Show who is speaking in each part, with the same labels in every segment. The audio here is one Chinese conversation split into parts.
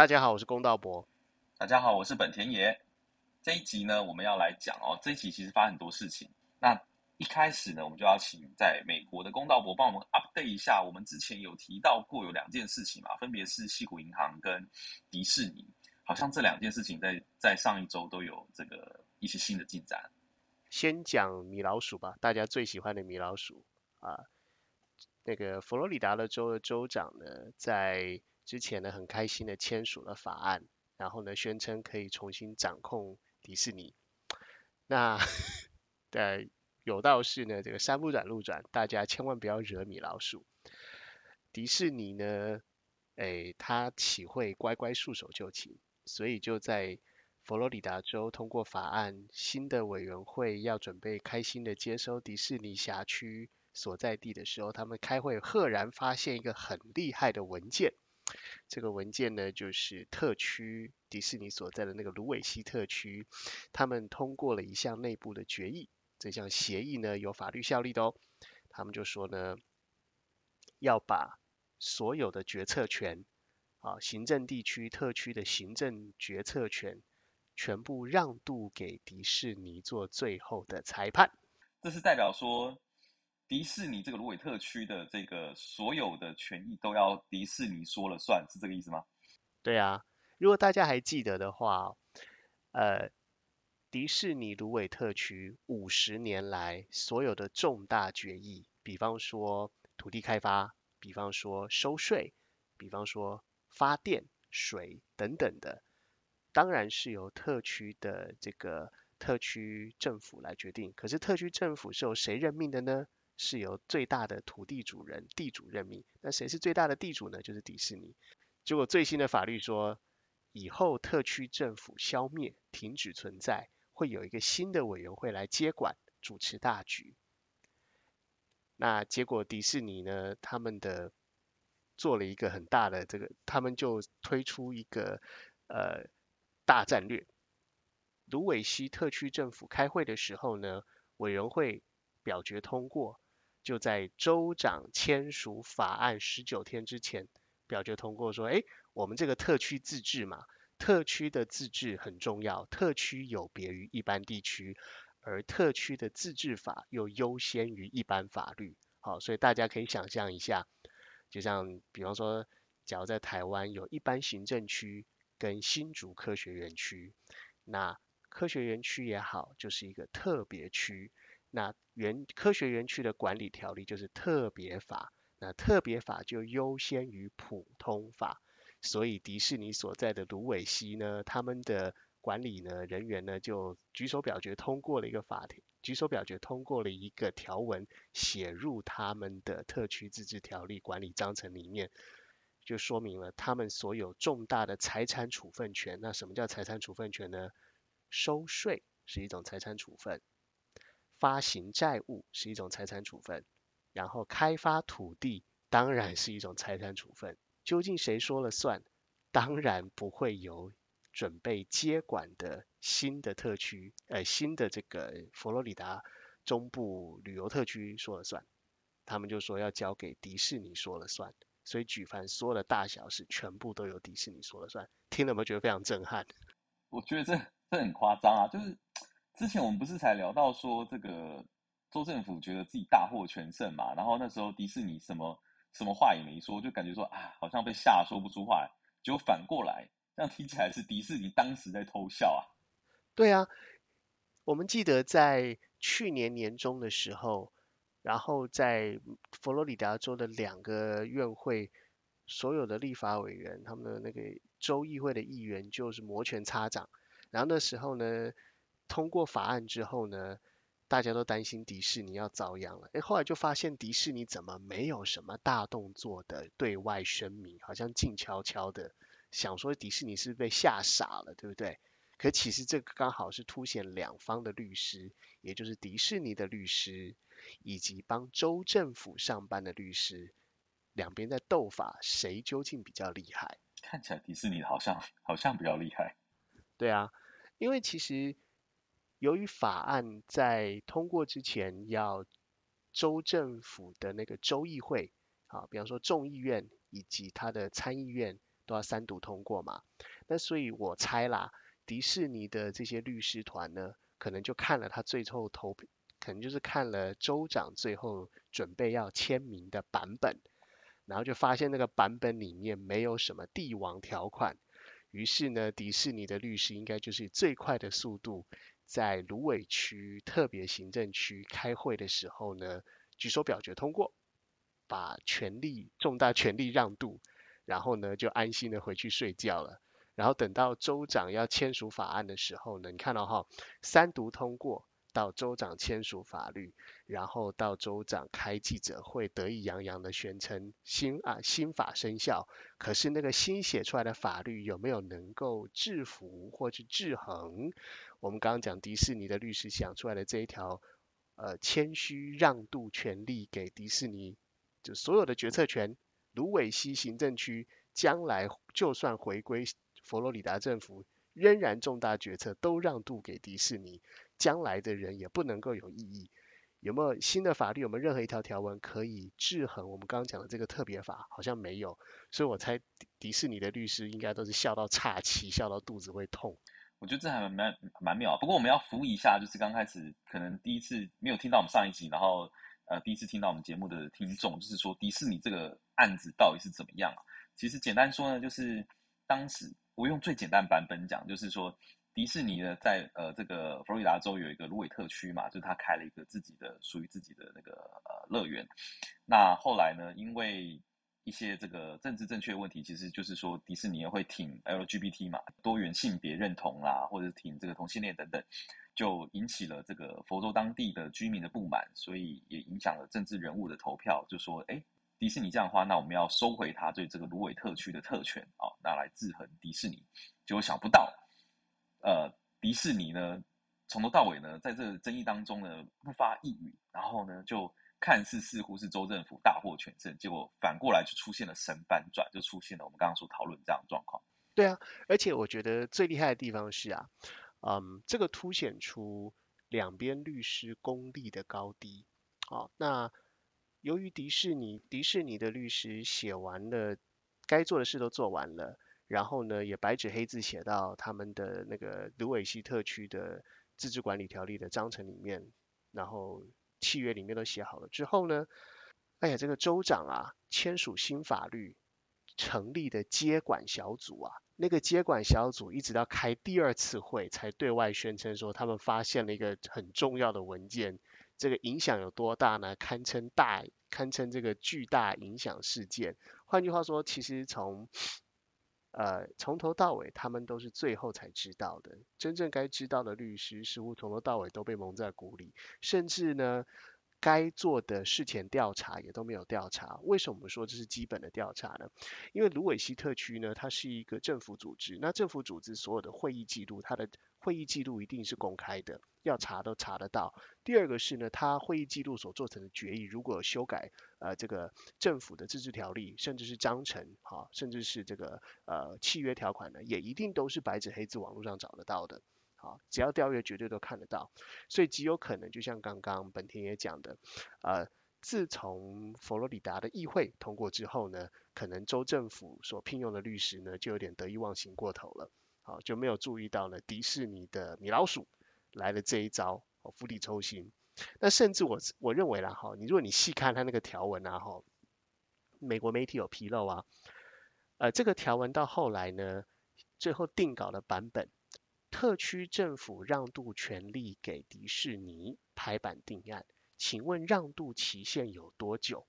Speaker 1: 大家好，我是公道博。
Speaker 2: 大家好，我是本田爷。这一集呢，我们要来讲哦，这一集其实发生很多事情。那一开始呢，我们就要请在美国的公道博帮我们 update 一下。我们之前有提到过有两件事情嘛，分别是西谷银行跟迪士尼，好像这两件事情在在上一周都有这个一些新的进展。
Speaker 1: 先讲米老鼠吧，大家最喜欢的米老鼠啊。那个佛罗里达的州的州长呢，在之前呢很开心的签署了法案，然后呢宣称可以重新掌控迪士尼。那 对有道是呢，这个山不转路转，大家千万不要惹米老鼠。迪士尼呢，哎，他岂会乖乖束手就擒？所以就在佛罗里达州通过法案，新的委员会要准备开心的接收迪士尼辖区。所在地的时候，他们开会赫然发现一个很厉害的文件。这个文件呢，就是特区迪士尼所在的那个芦苇溪特区，他们通过了一项内部的决议。这项协议呢，有法律效力的哦。他们就说呢，要把所有的决策权，啊，行政地区特区的行政决策权，全部让渡给迪士尼做最后的裁判。
Speaker 2: 这是代表说。迪士尼这个芦苇特区的这个所有的权益都要迪士尼说了算，是这个意思吗？
Speaker 1: 对啊，如果大家还记得的话，呃，迪士尼芦苇特区五十年来所有的重大决议，比方说土地开发，比方说收税，比方说发电、水等等的，当然是由特区的这个特区政府来决定。可是特区政府是由谁任命的呢？是由最大的土地主人地主任命，那谁是最大的地主呢？就是迪士尼。结果最新的法律说，以后特区政府消灭、停止存在，会有一个新的委员会来接管、主持大局。那结果迪士尼呢，他们的做了一个很大的这个，他们就推出一个呃大战略。卢伟西特区政府开会的时候呢，委员会表决通过。就在州长签署法案十九天之前，表决通过说，哎，我们这个特区自治嘛，特区的自治很重要，特区有别于一般地区，而特区的自治法又优先于一般法律。好，所以大家可以想象一下，就像比方说，假如在台湾有一般行政区跟新竹科学园区，那科学园区也好，就是一个特别区。那园科学园区的管理条例就是特别法，那特别法就优先于普通法，所以迪士尼所在的芦苇溪呢，他们的管理呢人员呢就举手表决通过了一个法庭，举手表决通过了一个条文，写入他们的特区自治条例管理章程里面，就说明了他们所有重大的财产处分权。那什么叫财产处分权呢？收税是一种财产处分。发行债务是一种财产处分，然后开发土地当然是一种财产处分。究竟谁说了算？当然不会由准备接管的新的特区，呃，新的这个佛罗里达中部旅游特区说了算。他们就说要交给迪士尼说了算，所以举凡所有的大小事全部都由迪士尼说了算。听了有没有觉得非常震撼？
Speaker 2: 我觉得这这很夸张啊，就是。之前我们不是才聊到说，这个州政府觉得自己大获全胜嘛，然后那时候迪士尼什么什么话也没说，就感觉说啊，好像被吓说不出话来。结果反过来，这样听起来是迪士尼当时在偷笑啊。
Speaker 1: 对啊，我们记得在去年年中的时候，然后在佛罗里达州的两个院会，所有的立法委员，他们的那个州议会的议员就是摩拳擦掌，然后那时候呢。通过法案之后呢，大家都担心迪士尼要遭殃了。哎，后来就发现迪士尼怎么没有什么大动作的对外声明，好像静悄悄的，想说迪士尼是被吓傻了，对不对？可其实这个刚好是凸显两方的律师，也就是迪士尼的律师以及帮州政府上班的律师，两边在斗法，谁究竟比较厉害？
Speaker 2: 看起来迪士尼好像好像比较厉害。
Speaker 1: 对啊，因为其实。由于法案在通过之前，要州政府的那个州议会，啊，比方说众议院以及他的参议院都要三读通过嘛。那所以我猜啦，迪士尼的这些律师团呢，可能就看了他最后投，可能就是看了州长最后准备要签名的版本，然后就发现那个版本里面没有什么帝王条款。于是呢，迪士尼的律师应该就是以最快的速度，在芦苇区特别行政区开会的时候呢，举手表决通过，把权力重大权力让渡，然后呢就安心的回去睡觉了。然后等到州长要签署法案的时候呢，你看到哈，三读通过。到州长签署法律，然后到州长开记者会，得意洋洋的宣称新啊新法生效。可是那个新写出来的法律有没有能够制服或是制衡？我们刚刚讲迪士尼的律师想出来的这一条，呃，谦虚让渡权利给迪士尼，就所有的决策权，芦苇溪行政区将来就算回归佛罗里达政府，仍然重大决策都让渡给迪士尼。将来的人也不能够有异议。有没有新的法律？有没有任何一条条文可以制衡我们刚刚讲的这个特别法？好像没有，所以我猜迪士尼的律师应该都是笑到岔气，笑到肚子会痛。
Speaker 2: 我觉得这还蛮蛮妙。不过我们要服一下，就是刚开始可能第一次没有听到我们上一集，然后呃第一次听到我们节目的听众，就是说迪士尼这个案子到底是怎么样啊？其实简单说呢，就是当时我用最简单版本讲，就是说。迪士尼呢，在呃这个佛罗里达州有一个芦苇特区嘛，就是他开了一个自己的属于自己的那个呃乐园。那后来呢，因为一些这个政治正确问题，其实就是说迪士尼也会挺 LGBT 嘛，多元性别认同啦，或者挺这个同性恋等等，就引起了这个佛州当地的居民的不满，所以也影响了政治人物的投票，就说哎，迪士尼这样的话，那我们要收回他对这个芦苇特区的特权啊，那来制衡迪士尼。结果想不到。呃，迪士尼呢，从头到尾呢，在这个争议当中呢，不发一语，然后呢，就看似似乎是州政府大获全胜，结果反过来就出现了神反转，就出现了我们刚刚所讨论这样的状况。
Speaker 1: 对啊，而且我觉得最厉害的地方是啊，嗯，这个凸显出两边律师功力的高低。好，那由于迪士尼，迪士尼的律师写完了，该做的事都做完了。然后呢，也白纸黑字写到他们的那个芦苇溪特区的自治管理条例的章程里面，然后契约里面都写好了之后呢，哎呀，这个州长啊签署新法律，成立的接管小组啊，那个接管小组一直到开第二次会才对外宣称说他们发现了一个很重要的文件，这个影响有多大呢？堪称大，堪称这个巨大影响事件。换句话说，其实从呃，从头到尾，他们都是最后才知道的。真正该知道的律师，似乎从头到尾都被蒙在鼓里，甚至呢，该做的事前调查也都没有调查。为什么说这是基本的调查呢？因为卢伟西特区呢，它是一个政府组织，那政府组织所有的会议记录，它的会议记录一定是公开的，要查都查得到。第二个是呢，他会议记录所做成的决议，如果修改呃这个政府的自治条例，甚至是章程，哈，甚至是这个呃契约条款呢，也一定都是白纸黑字网络上找得到的，好，只要调阅绝对都看得到。所以极有可能就像刚刚本田也讲的，呃，自从佛罗里达的议会通过之后呢，可能州政府所聘用的律师呢，就有点得意忘形过头了。好，就没有注意到呢，迪士尼的米老鼠来了这一招，哦，釜底抽薪。那甚至我我认为啦，哈，你如果你细看它那个条文啊，哈，美国媒体有披露啊，呃，这个条文到后来呢，最后定稿的版本，特区政府让渡权利给迪士尼拍板定案，请问让渡期限有多久？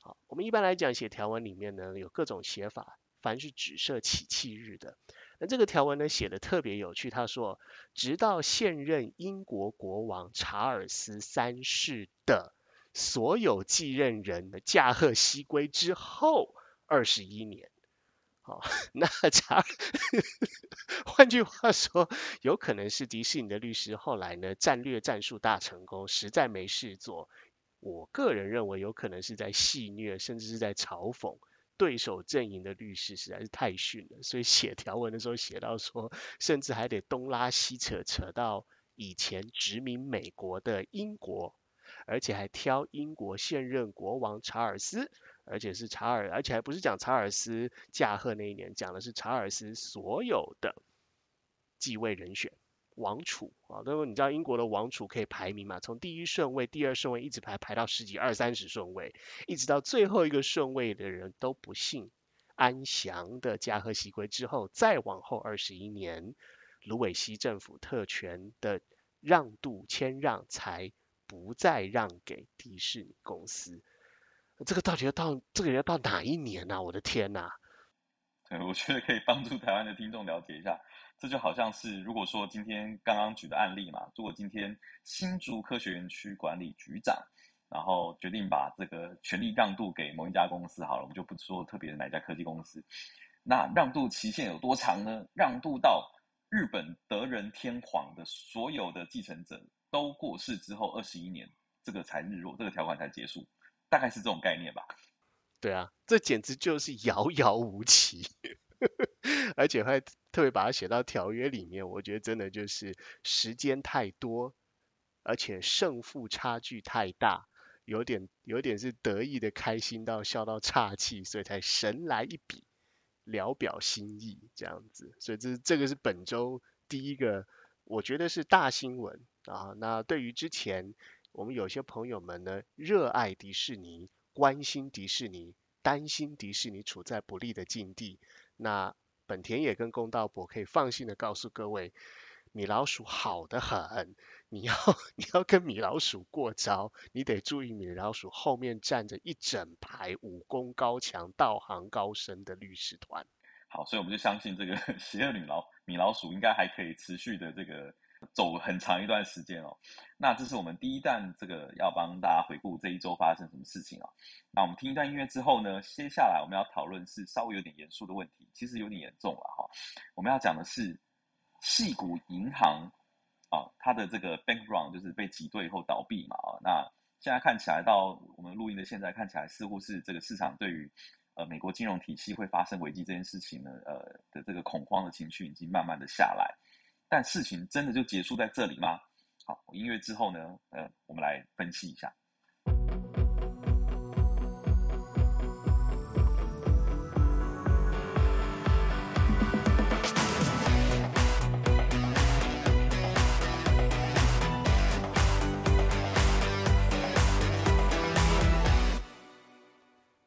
Speaker 1: 好，我们一般来讲写条文里面呢，有各种写法，凡是只设起讫日的。那这个条文呢写的特别有趣，他说，直到现任英国国王查尔斯三世的所有继任人的驾鹤西归之后二十一年，好，那查，换句话说，有可能是迪士尼的律师后来呢战略战术大成功，实在没事做，我个人认为有可能是在戏谑，甚至是在嘲讽。对手阵营的律师实在是太逊了，所以写条文的时候写到说，甚至还得东拉西扯，扯到以前殖民美国的英国，而且还挑英国现任国王查尔斯，而且是查尔，而且还不是讲查尔斯驾鹤那一年，讲的是查尔斯所有的继位人选。王储啊，那么你知道英国的王储可以排名嘛？从第一顺位、第二顺位一直排排到十几、二三十顺位，一直到最后一个顺位的人都不幸安详的驾鹤西归之后，再往后二十一年，卢伟西政府特权的让渡谦让才不再让给迪士尼公司。这个到底要到这个要到哪一年呢？我的天呐！
Speaker 2: 对，我觉得可以帮助台湾的听众了解一下。这就好像是，如果说今天刚刚举的案例嘛，如果今天新竹科学园区管理局长，然后决定把这个权力让渡给某一家公司，好了，我们就不说特别的哪家科技公司，那让渡期限有多长呢？让渡到日本德仁天皇的所有的继承者都过世之后二十一年，这个才日落，这个条款才结束，大概是这种概念吧？
Speaker 1: 对啊，这简直就是遥遥无期。而且还特别把它写到条约里面，我觉得真的就是时间太多，而且胜负差距太大，有点有点是得意的开心到笑到岔气，所以才神来一笔，聊表心意这样子。所以这这个是本周第一个，我觉得是大新闻啊。那对于之前我们有些朋友们呢，热爱迪士尼，关心迪士尼，担心迪士尼处在不利的境地。那本田也跟宫道伯可以放心的告诉各位，米老鼠好的很，你要你要跟米老鼠过招，你得注意米老鼠后面站着一整排武功高强、道行高深的律师团。
Speaker 2: 好，所以我们就相信这个 邪恶女老米老鼠应该还可以持续的这个。走很长一段时间哦，那这是我们第一段这个要帮大家回顾这一周发生什么事情啊。那我们听一段音乐之后呢，接下来我们要讨论是稍微有点严肃的问题，其实有点严重了哈。我们要讲的是细谷银行啊，它的这个 bank run 就是被挤兑以后倒闭嘛啊。那现在看起来到我们录音的现在看起来，似乎是这个市场对于呃美国金融体系会发生危机这件事情呢，呃的这个恐慌的情绪已经慢慢的下来。但事情真的就结束在这里吗？好，音乐之后呢，呃，我们来分析一下。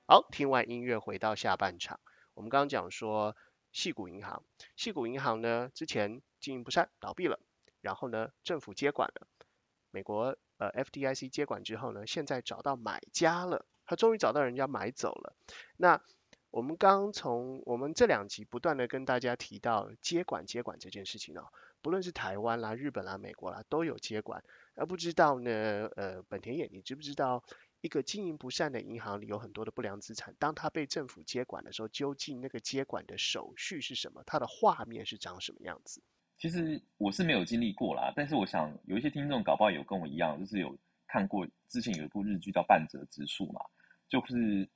Speaker 1: 好，听完音乐回到下半场，我们刚刚讲说，细谷银行，细谷银行呢之前。经营不善，倒闭了，然后呢，政府接管了，美国呃 FDIC 接管之后呢，现在找到买家了，他终于找到人家买走了。那我们刚从我们这两集不断的跟大家提到接管接管这件事情哦，不论是台湾啦、日本啦、美国啦，都有接管。而不知道呢，呃，本田也，你知不知道一个经营不善的银行里有很多的不良资产，当它被政府接管的时候，究竟那个接管的手续是什么？它的画面是长什么样子？
Speaker 2: 其实我是没有经历过啦，但是我想有一些听众搞不好有跟我一样，就是有看过之前有一部日剧叫《半泽直树》嘛，就是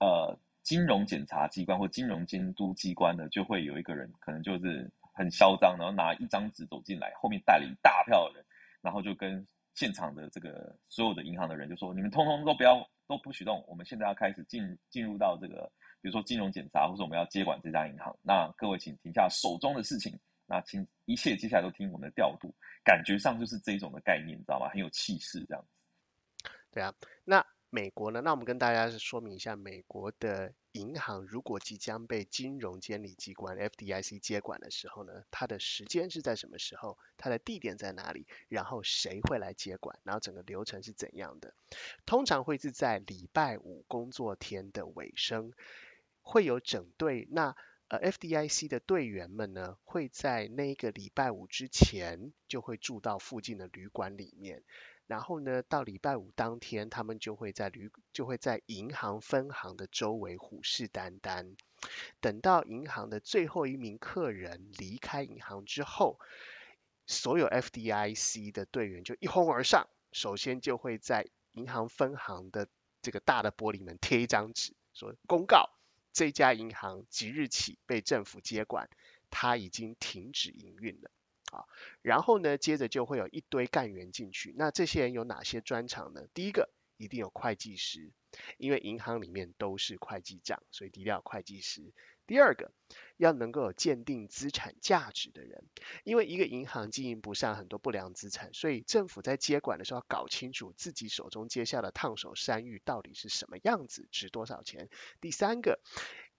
Speaker 2: 呃金融检察机关或金融监督机关呢，就会有一个人可能就是很嚣张，然后拿一张纸走进来，后面带了一大票的人，然后就跟现场的这个所有的银行的人就说：“你们通通都不要都不许动，我们现在要开始进进入到这个比如说金融检查，或者我们要接管这家银行，那各位请停下手中的事情。”那请一切接下来都听我们的调度，感觉上就是这种的概念，你知道吗？很有气势这样子。
Speaker 1: 对啊，那美国呢？那我们跟大家说明一下，美国的银行如果即将被金融监理机关 FDIC 接管的时候呢，它的时间是在什么时候？它的地点在哪里？然后谁会来接管？然后整个流程是怎样的？通常会是在礼拜五工作天的尾声，会有整队那。呃，FDIC 的队员们呢，会在那个礼拜五之前就会住到附近的旅馆里面，然后呢，到礼拜五当天，他们就会在旅就会在银行分行的周围虎视眈眈，等到银行的最后一名客人离开银行之后，所有 FDIC 的队员就一哄而上，首先就会在银行分行的这个大的玻璃门贴一张纸，说公告。这家银行即日起被政府接管，它已经停止营运了啊。然后呢，接着就会有一堆干员进去。那这些人有哪些专长呢？第一个，一定有会计师，因为银行里面都是会计账，所以一定要会计师。第二个，要能够有鉴定资产价值的人，因为一个银行经营不善，很多不良资产，所以政府在接管的时候要搞清楚自己手中接下的烫手山芋到底是什么样子，值多少钱。第三个。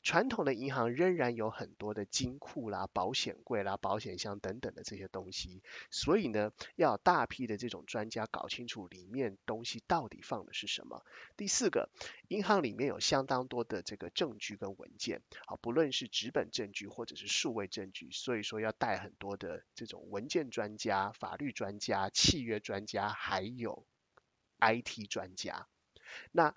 Speaker 1: 传统的银行仍然有很多的金库啦、保险柜啦、保险箱等等的这些东西，所以呢，要大批的这种专家搞清楚里面东西到底放的是什么。第四个，银行里面有相当多的这个证据跟文件，啊，不论是纸本证据或者是数位证据，所以说要带很多的这种文件专家、法律专家、契约专家，还有 IT 专家。那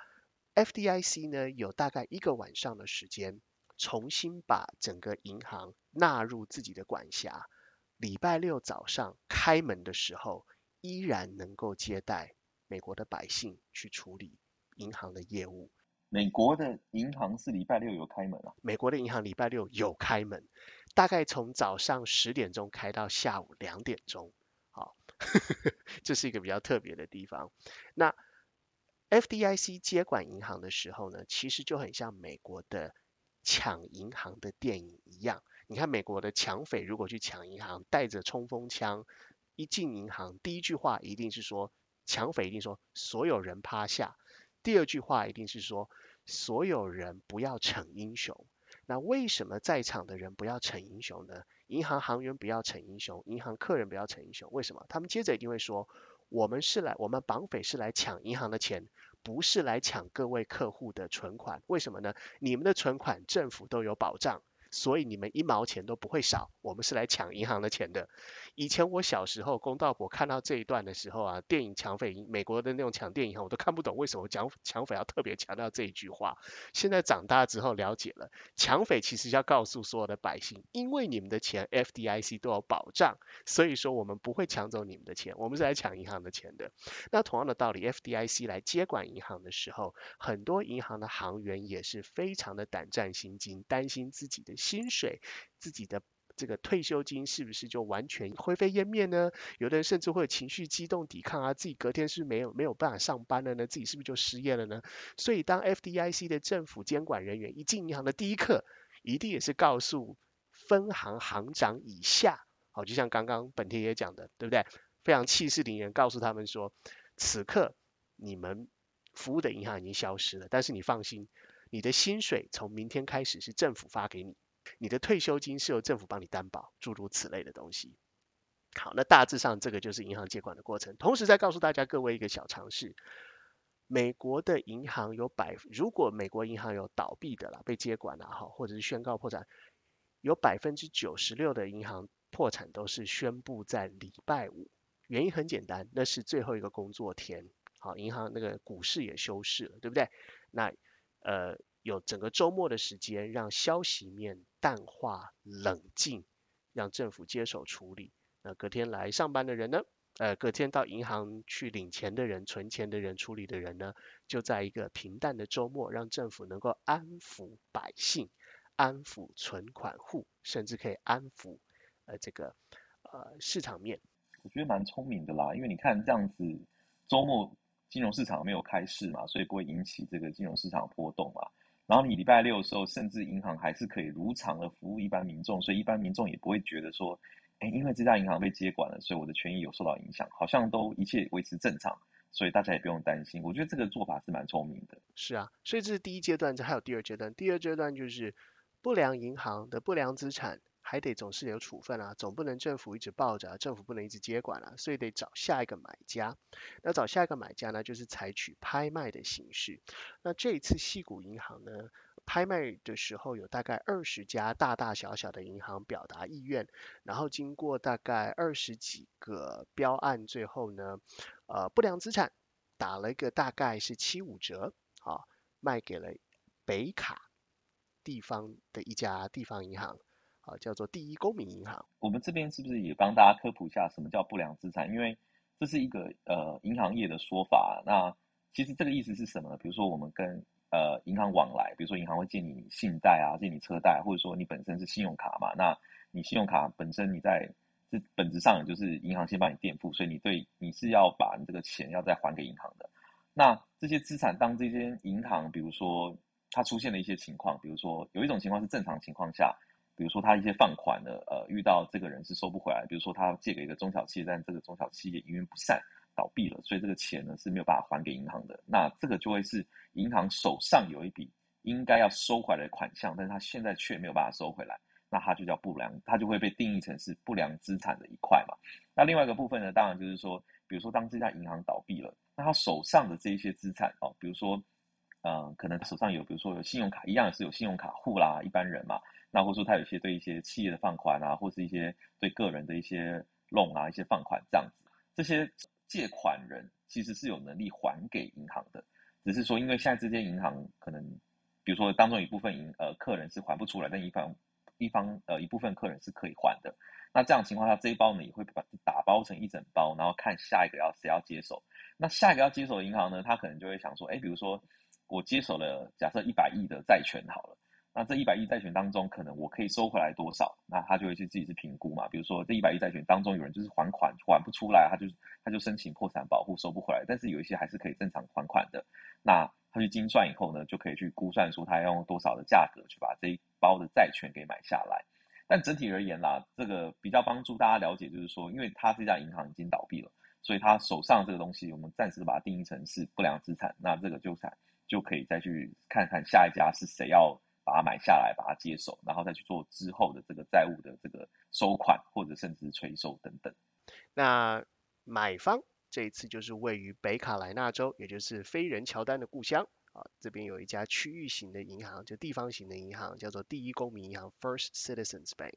Speaker 1: FDIC 呢，有大概一个晚上的时间，重新把整个银行纳入自己的管辖。礼拜六早上开门的时候，依然能够接待美国的百姓去处理银行的业务。
Speaker 2: 美国的银行是礼拜六有开门啊？
Speaker 1: 美国的银行礼拜六有开门，大概从早上十点钟开到下午两点钟。好，这是一个比较特别的地方。那 FDIC 接管银行的时候呢，其实就很像美国的抢银行的电影一样。你看美国的抢匪如果去抢银行，带着冲锋枪一进银行，第一句话一定是说，抢匪一定说所有人趴下。第二句话一定是说所有人不要逞英雄。那为什么在场的人不要逞英雄呢？银行行员不要逞英雄，银行客人不要逞英雄。为什么？他们接着一定会说。我们是来，我们绑匪是来抢银行的钱，不是来抢各位客户的存款。为什么呢？你们的存款政府都有保障。所以你们一毛钱都不会少，我们是来抢银行的钱的。以前我小时候，公道婆看到这一段的时候啊，电影抢匪，美国的那种抢电影，我都看不懂为什么抢抢匪要特别强调这一句话。现在长大之后了解了，抢匪其实要告诉所有的百姓，因为你们的钱 FDIC 都有保障，所以说我们不会抢走你们的钱，我们是来抢银行的钱的。那同样的道理，FDIC 来接管银行的时候，很多银行的行员也是非常的胆战心惊，担心自己的。薪水，自己的这个退休金是不是就完全灰飞烟灭呢？有的人甚至会有情绪激动抵抗啊，自己隔天是没有没有办法上班了呢？自己是不是就失业了呢？所以当 FDIC 的政府监管人员一进银行的第一刻，一定也是告诉分行行长以下，好，就像刚刚本田也讲的，对不对？非常气势凌人，告诉他们说，此刻你们服务的银行已经消失了，但是你放心。你的薪水从明天开始是政府发给你，你的退休金是由政府帮你担保，诸如此类的东西。好，那大致上这个就是银行接管的过程。同时再告诉大家各位一个小常识：美国的银行有百，如果美国银行有倒闭的啦，被接管了哈，或者是宣告破产，有百分之九十六的银行破产都是宣布在礼拜五。原因很简单，那是最后一个工作天。好，银行那个股市也休市了，对不对？那呃，有整个周末的时间，让消息面淡化、冷静，让政府接手处理。那隔天来上班的人呢？呃，隔天到银行去领钱的人、存钱的人、处理的人呢？就在一个平淡的周末，让政府能够安抚百姓、安抚存款户，甚至可以安抚呃这个呃市场面。
Speaker 2: 我觉得蛮聪明的啦，因为你看这样子周末。金融市场没有开市嘛，所以不会引起这个金融市场波动嘛。然后你礼拜六的时候，甚至银行还是可以如常的服务一般民众，所以一般民众也不会觉得说，哎，因为这家银行被接管了，所以我的权益有受到影响，好像都一切维持正常，所以大家也不用担心。我觉得这个做法是蛮聪明的。
Speaker 1: 是啊，所以这是第一阶段，这还有第二阶段。第二阶段就是不良银行的不良资产。还得总是有处分啊，总不能政府一直抱着，政府不能一直接管啊，所以得找下一个买家。那找下一个买家呢，就是采取拍卖的形式。那这一次细谷银行呢，拍卖的时候有大概二十家大大小小的银行表达意愿，然后经过大概二十几个标案，最后呢，呃，不良资产打了一个大概是七五折，啊，卖给了北卡地方的一家地方银行。叫做第一公民银行。
Speaker 2: 我们这边是不是也帮大家科普一下什么叫不良资产？因为这是一个呃银行业的说法。那其实这个意思是什么呢？比如说我们跟呃银行往来，比如说银行会借你信贷啊，借你车贷，或者说你本身是信用卡嘛。那你信用卡本身你在这本质上就是银行先帮你垫付，所以你对你是要把你这个钱要再还给银行的。那这些资产，当这些银行，比如说它出现了一些情况，比如说有一种情况是正常情况下，比如说他一些放款的，呃，遇到这个人是收不回来，比如说他借给一个中小企业，但这个中小企业营运不善倒闭了，所以这个钱呢是没有办法还给银行的。那这个就会是银行手上有一笔应该要收回来的款项，但是他现在却没有办法收回来，那它就叫不良，它就会被定义成是不良资产的一块嘛。那另外一个部分呢，当然就是说，比如说当这家银行倒闭了。那他手上的这一些资产哦，比如说，嗯，可能他手上有，比如说有信用卡，一样是有信用卡户啦，一般人嘛。那或者说他有一些对一些企业的放款啊，或是一些对个人的一些 loan 啊，一些放款这样子。这些借款人其实是有能力还给银行的，只是说因为现在这些银行可能，比如说当中一部分银呃客人是还不出来，但一方一方呃一部分客人是可以还的。那这样情况下，这一包呢也会把打包成一整包，然后看下一个要谁要接手。那下一个要接手的银行呢，他可能就会想说，哎，比如说我接手了，假设一百亿的债权好了，那这一百亿债权当中，可能我可以收回来多少？那他就会去自己去评估嘛。比如说这一百亿债权当中，有人就是还款还不出来，他就他就申请破产保护收不回来，但是有一些还是可以正常还款的。那他去精算以后呢，就可以去估算出他要用多少的价格去把这一包的债权给买下来。但整体而言啦，这个比较帮助大家了解，就是说，因为他这家银行已经倒闭了，所以他手上这个东西，我们暂时把它定义成是不良资产。那这个就产就可以再去看看下一家是谁要把它买下来，把它接手，然后再去做之后的这个债务的这个收款或者甚至催收等等。
Speaker 1: 那买方这一次就是位于北卡莱纳州，也就是飞人乔丹的故乡。啊，这边有一家区域型的银行，就地方型的银行，叫做第一公民银行 （First Citizens Bank）。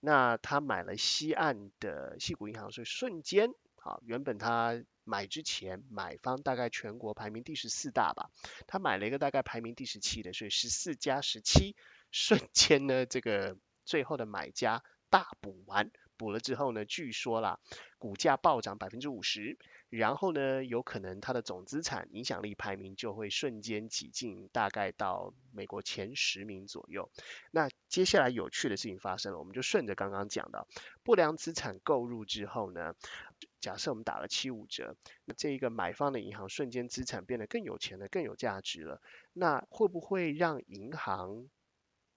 Speaker 1: 那他买了西岸的西谷银行，所以瞬间，啊，原本他买之前，买方大概全国排名第十四大吧，他买了一个大概排名第十七的，所以十四加十七，瞬间呢，这个最后的买家大补完，补了之后呢，据说啦，股价暴涨百分之五十。然后呢，有可能它的总资产影响力排名就会瞬间挤进，大概到美国前十名左右。那接下来有趣的事情发生了，我们就顺着刚刚讲的不良资产购入之后呢，假设我们打了七五折，那这一个买方的银行瞬间资产变得更有钱了，更有价值了。那会不会让银行？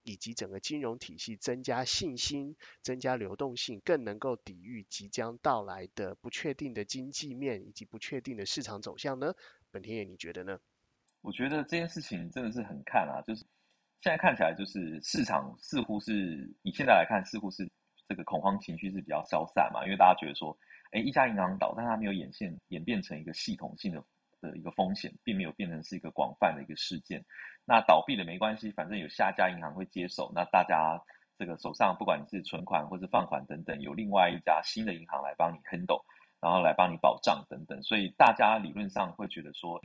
Speaker 1: 以及整个金融体系增加信心、增加流动性，更能够抵御即将到来的不确定的经济面以及不确定的市场走向呢？本田野，你觉得呢？
Speaker 2: 我觉得这件事情真的是很看啊，就是现在看起来，就是市场似乎是以现在来看，似乎是这个恐慌情绪是比较消散嘛，因为大家觉得说，哎，一家银行倒，但它没有演现演变成一个系统性的的一个风险，并没有变成是一个广泛的一个事件。那倒闭了没关系，反正有下家银行会接手。那大家这个手上不管你是存款或是放款等等，有另外一家新的银行来帮你 handle，然后来帮你保障等等。所以大家理论上会觉得说，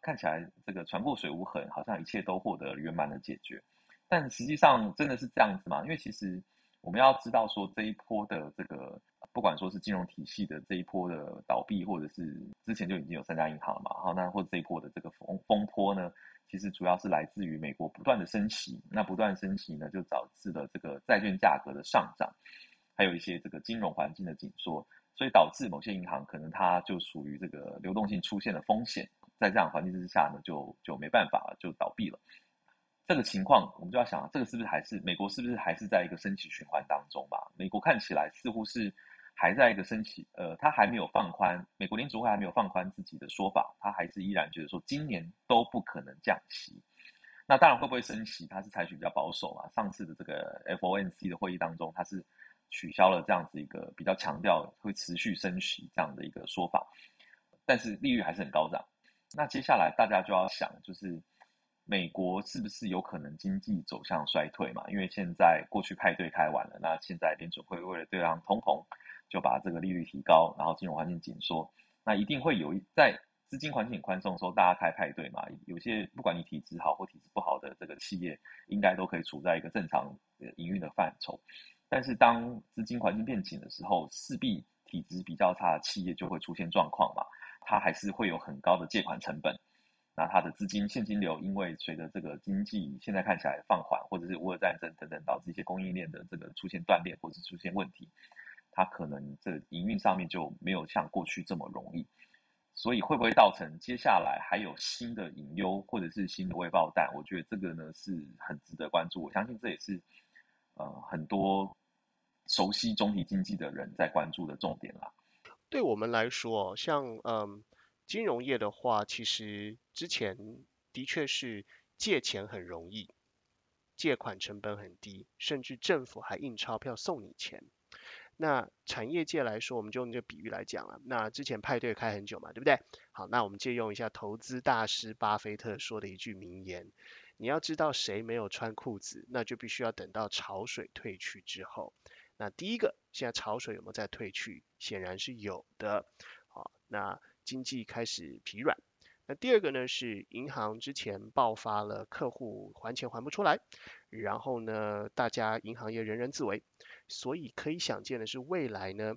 Speaker 2: 看起来这个船过水无痕，好像一切都获得圆满的解决。但实际上真的是这样子吗？因为其实我们要知道说这一波的这个，不管说是金融体系的这一波的倒闭，或者是之前就已经有三家银行了嘛，好，那或者这一波的这个风风波呢？其实主要是来自于美国不断的升息，那不断升息呢，就导致了这个债券价格的上涨，还有一些这个金融环境的紧缩，所以导致某些银行可能它就属于这个流动性出现了风险，在这样环境之下呢，就就没办法了，就倒闭了。这个情况我们就要想，这个是不是还是美国是不是还是在一个升息循环当中吧？美国看起来似乎是。还在一个升息，呃，他还没有放宽，美国联储会还没有放宽自己的说法，他还是依然觉得说今年都不可能降息。那当然会不会升息，他是采取比较保守嘛。上次的这个 FOMC 的会议当中，他是取消了这样子一个比较强调会持续升息这样的一个说法，但是利率还是很高涨。那接下来大家就要想，就是美国是不是有可能经济走向衰退嘛？因为现在过去派对开完了，那现在联储会为了对抗通膨。就把这个利率提高，然后金融环境紧缩，那一定会有一在资金环境宽松的时候，大家开派对嘛。有些不管你体质好或体质不好的这个企业，应该都可以处在一个正常营运的范畴。但是当资金环境变紧的时候，势必体质比较差的企业就会出现状况嘛。它还是会有很高的借款成本，那它的资金现金流因为随着这个经济现在看起来放缓，或者是乌俄战争等等，导致一些供应链的这个出现断裂或者出现问题。它可能这营运上面就没有像过去这么容易，所以会不会造成接下来还有新的隐忧或者是新的未爆弹？我觉得这个呢是很值得关注。我相信这也是呃很多熟悉总体经济的人在关注的重点啦。
Speaker 1: 对我们来说，像嗯金融业的话，其实之前的确是借钱很容易，借款成本很低，甚至政府还印钞票送你钱。那产业界来说，我们就用这个比喻来讲了。那之前派对开很久嘛，对不对？好，那我们借用一下投资大师巴菲特说的一句名言：你要知道谁没有穿裤子，那就必须要等到潮水退去之后。那第一个，现在潮水有没有在退去？显然是有的。好，那经济开始疲软。那第二个呢，是银行之前爆发了客户还钱还不出来，然后呢，大家银行业人人自危。所以可以想见的是，未来呢，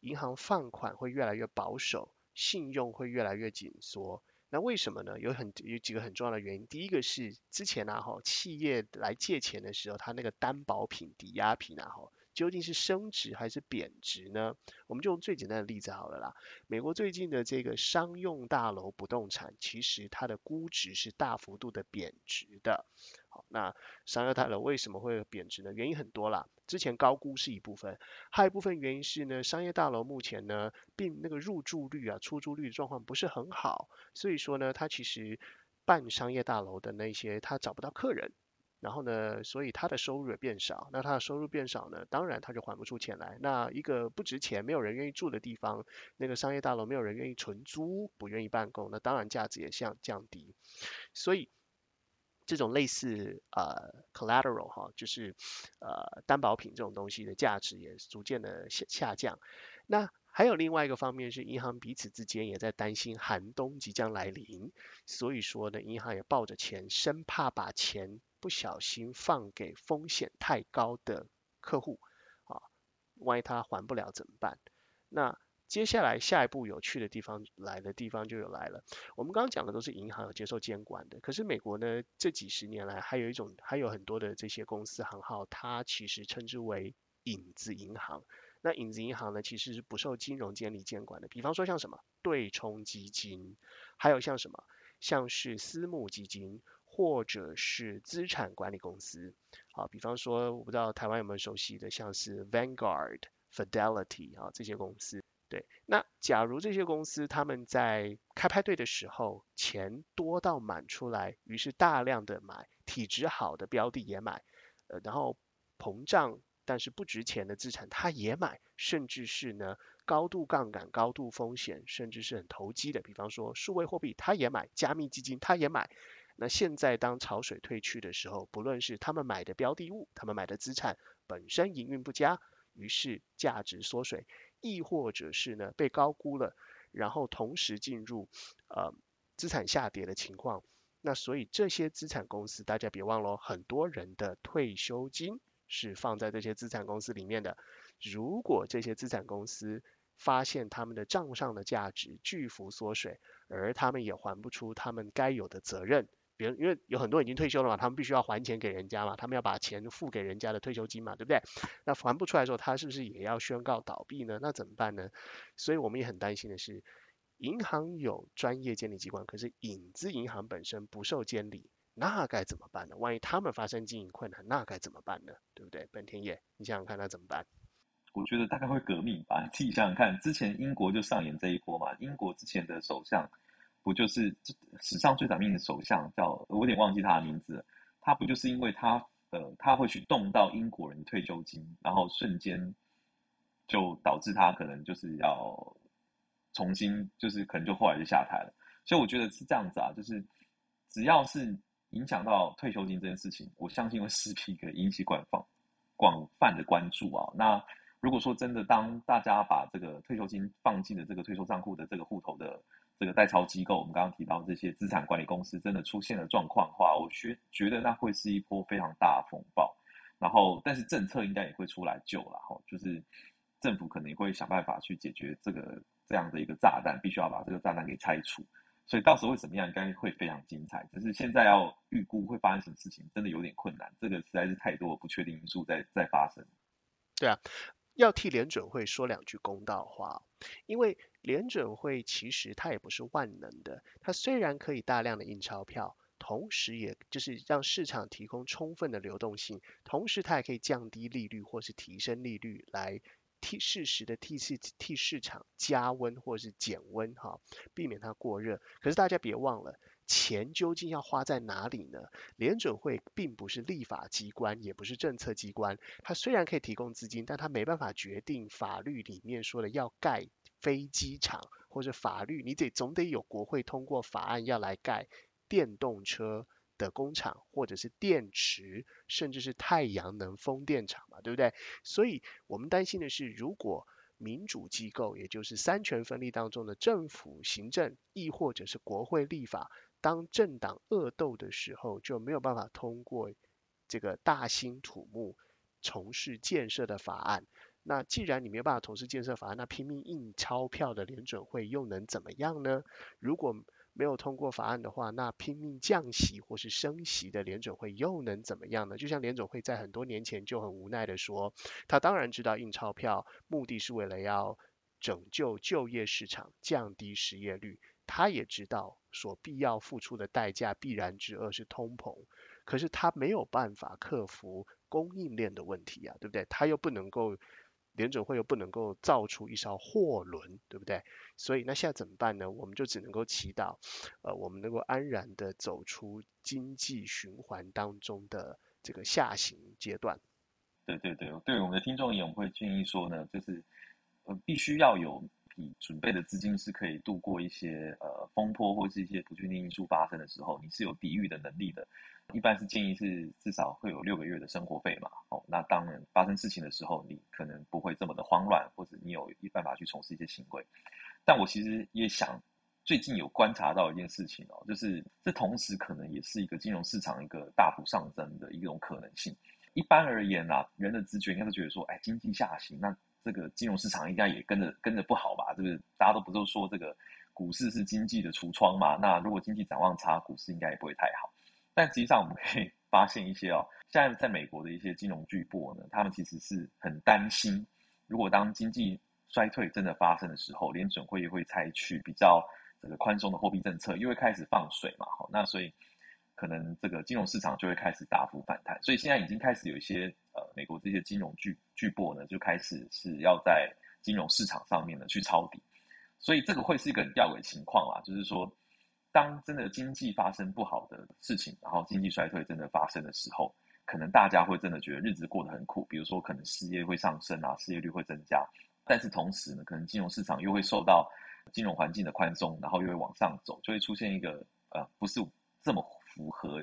Speaker 1: 银行放款会越来越保守，信用会越来越紧缩。那为什么呢？有很有几个很重要的原因。第一个是之前啊，哈，企业来借钱的时候，它那个担保品、抵押品啊，哈，究竟是升值还是贬值呢？我们就用最简单的例子好了啦。美国最近的这个商用大楼不动产，其实它的估值是大幅度的贬值的。好，那商业大楼为什么会贬值呢？原因很多啦。之前高估是一部分，还有一部分原因是呢，商业大楼目前呢，并那个入住率啊、出租率状况不是很好，所以说呢，它其实办商业大楼的那些他找不到客人，然后呢，所以他的收入也变少。那他的收入变少呢，当然他就还不出钱来。那一个不值钱、没有人愿意住的地方，那个商业大楼没有人愿意存租，不愿意办公，那当然价值也向降低。所以。这种类似呃 collateral 哈，就是呃担保品这种东西的价值也逐渐的下下降。那还有另外一个方面是银行彼此之间也在担心寒冬即将来临，所以说呢，银行也抱着钱，生怕把钱不小心放给风险太高的客户啊，万一他还不了怎么办？那接下来下一步有趣的地方来的地方就有来了。我们刚刚讲的都是银行有接受监管的，可是美国呢这几十年来还有一种还有很多的这些公司行号，它其实称之为影子银行。那影子银行呢其实是不受金融监理监管的。比方说像什么对冲基金，还有像什么像是私募基金或者是资产管理公司。好，比方说我不知道台湾有没有熟悉的，像是 Vanguard、Fidelity 啊这些公司。对，那假如这些公司他们在开派对的时候钱多到满出来，于是大量的买体质好的标的也买，呃，然后膨胀但是不值钱的资产他也买，甚至是呢高度杠杆、高度风险，甚至是很投机的，比方说数位货币他也买，加密基金他也买。那现在当潮水退去的时候，不论是他们买的标的物，他们买的资产本身营运不佳，于是价值缩水。亦或者是呢被高估了，然后同时进入呃资产下跌的情况，那所以这些资产公司大家别忘了，很多人的退休金是放在这些资产公司里面的。如果这些资产公司发现他们的账上的价值巨幅缩水，而他们也还不出他们该有的责任。因为有很多已经退休了嘛，他们必须要还钱给人家嘛，他们要把钱付给人家的退休金嘛，对不对？那还不出来的时候，他是不是也要宣告倒闭呢？那怎么办呢？所以我们也很担心的是，银行有专业监理机关，可是影子银行本身不受监理，那该怎么办呢？万一他们发生经营困难，那该怎么办呢？对不对？本田业，你想想看，那怎么办？
Speaker 2: 我觉得大概会革命吧。自己想想看，之前英国就上演这一波嘛，英国之前的首相。不就是史上最短命的首相叫我有点忘记他的名字，他不就是因为他呃他会去动到英国人退休金，然后瞬间就导致他可能就是要重新就是可能就后来就下台了，所以我觉得是这样子啊，就是只要是影响到退休金这件事情，我相信会势必可引起广泛广泛的关注啊。那如果说真的当大家把这个退休金放进了这个退休账户的这个户头的。这个代操机构，我们刚刚提到这些资产管理公司真的出现了状况的话，我觉觉得那会是一波非常大的风暴。然后，但是政策应该也会出来救了哈，就是政府可能会想办法去解决这个这样的一个炸弹，必须要把这个炸弹给拆除。所以到时候会怎么样，应该会非常精彩。只是现在要预估会发生什么事情，真的有点困难。这个实在是太多不确定因素在在发生。
Speaker 1: 对啊。要替联准会说两句公道话，因为联准会其实它也不是万能的，它虽然可以大量的印钞票，同时也就是让市场提供充分的流动性，同时它也可以降低利率或是提升利率来替适时的替市替市场加温或是减温哈，避免它过热。可是大家别忘了。钱究竟要花在哪里呢？联准会并不是立法机关，也不是政策机关。它虽然可以提供资金，但它没办法决定法律里面说的要盖飞机场，或者法律你得总得有国会通过法案要来盖电动车的工厂，或者是电池，甚至是太阳能风电场嘛，对不对？所以我们担心的是，如果民主机构，也就是三权分立当中的政府、行政，亦或者是国会立法。当政党恶斗的时候，就没有办法通过这个大兴土木、从事建设的法案。那既然你没有办法从事建设法案，那拼命印钞票的联准会又能怎么样呢？如果没有通过法案的话，那拼命降息或是升息的联准会又能怎么样呢？就像联准会在很多年前就很无奈的说，他当然知道印钞票目的是为了要拯救就业市场、降低失业率。他也知道所必要付出的代价必然之二是通膨，可是他没有办法克服供应链的问题啊，对不对？他又不能够联准会又不能够造出一艘货轮，对不对？所以那现在怎么办呢？我们就只能够祈祷，呃，我们能够安然的走出经济循环当中的这个下行阶段。
Speaker 2: 对对对，对我们的听众也会建议说呢，就是呃必须要有。你准备的资金是可以度过一些呃风波或是一些不确定因素发生的时候，你是有抵御的能力的。一般是建议是至少会有六个月的生活费嘛。哦，那当然发生事情的时候，你可能不会这么的慌乱，或者你有一办法去从事一些行为。但我其实也想，最近有观察到一件事情哦，就是这同时可能也是一个金融市场一个大幅上升的一种可能性。一般而言啊，人的直觉应该都觉得说，哎，经济下行那。这个金融市场应该也跟着跟着不好吧？是不是？大家都不都说这个股市是经济的橱窗嘛？那如果经济展望差，股市应该也不会太好。但实际上我们可以发现一些哦，现在在美国的一些金融巨擘呢，他们其实是很担心，如果当经济衰退真的发生的时候，联准会会采取比较这个宽松的货币政策，又会开始放水嘛？好，那所以。可能这个金融市场就会开始大幅反弹，所以现在已经开始有一些呃美国这些金融巨巨擘呢，就开始是要在金融市场上面呢去抄底，所以这个会是一个很吊诡情况啊，就是说当真的经济发生不好的事情，然后经济衰退真的发生的时候，可能大家会真的觉得日子过得很苦，比如说可能失业会上升啊，失业率会增加，但是同时呢，可能金融市场又会受到金融环境的宽松，然后又会往上走，就会出现一个呃不是这么。符合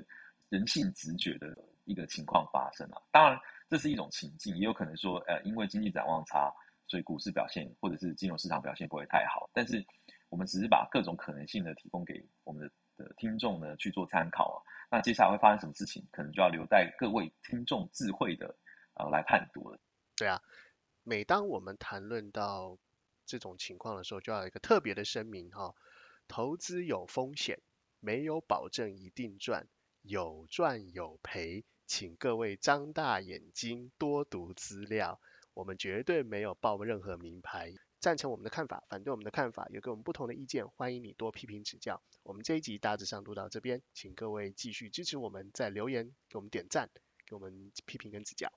Speaker 2: 人性直觉的一个情况发生啊，当然这是一种情境，也有可能说，呃，因为经济展望差，所以股市表现或者是金融市场表现不会太好。但是我们只是把各种可能性的提供给我们的的听众呢去做参考啊。那接下来会发生什么事情，可能就要留待各位听众智慧的呃来判读了。
Speaker 1: 对啊，每当我们谈论到这种情况的时候，就要有一个特别的声明哈，投资有风险。没有保证一定赚，有赚有赔，请各位张大眼睛多读资料。我们绝对没有报任何名牌，赞成我们的看法，反对我们的看法，有跟我们不同的意见，欢迎你多批评指教。我们这一集大致上读到这边，请各位继续支持我们，在留言给我们点赞，给我们批评跟指教。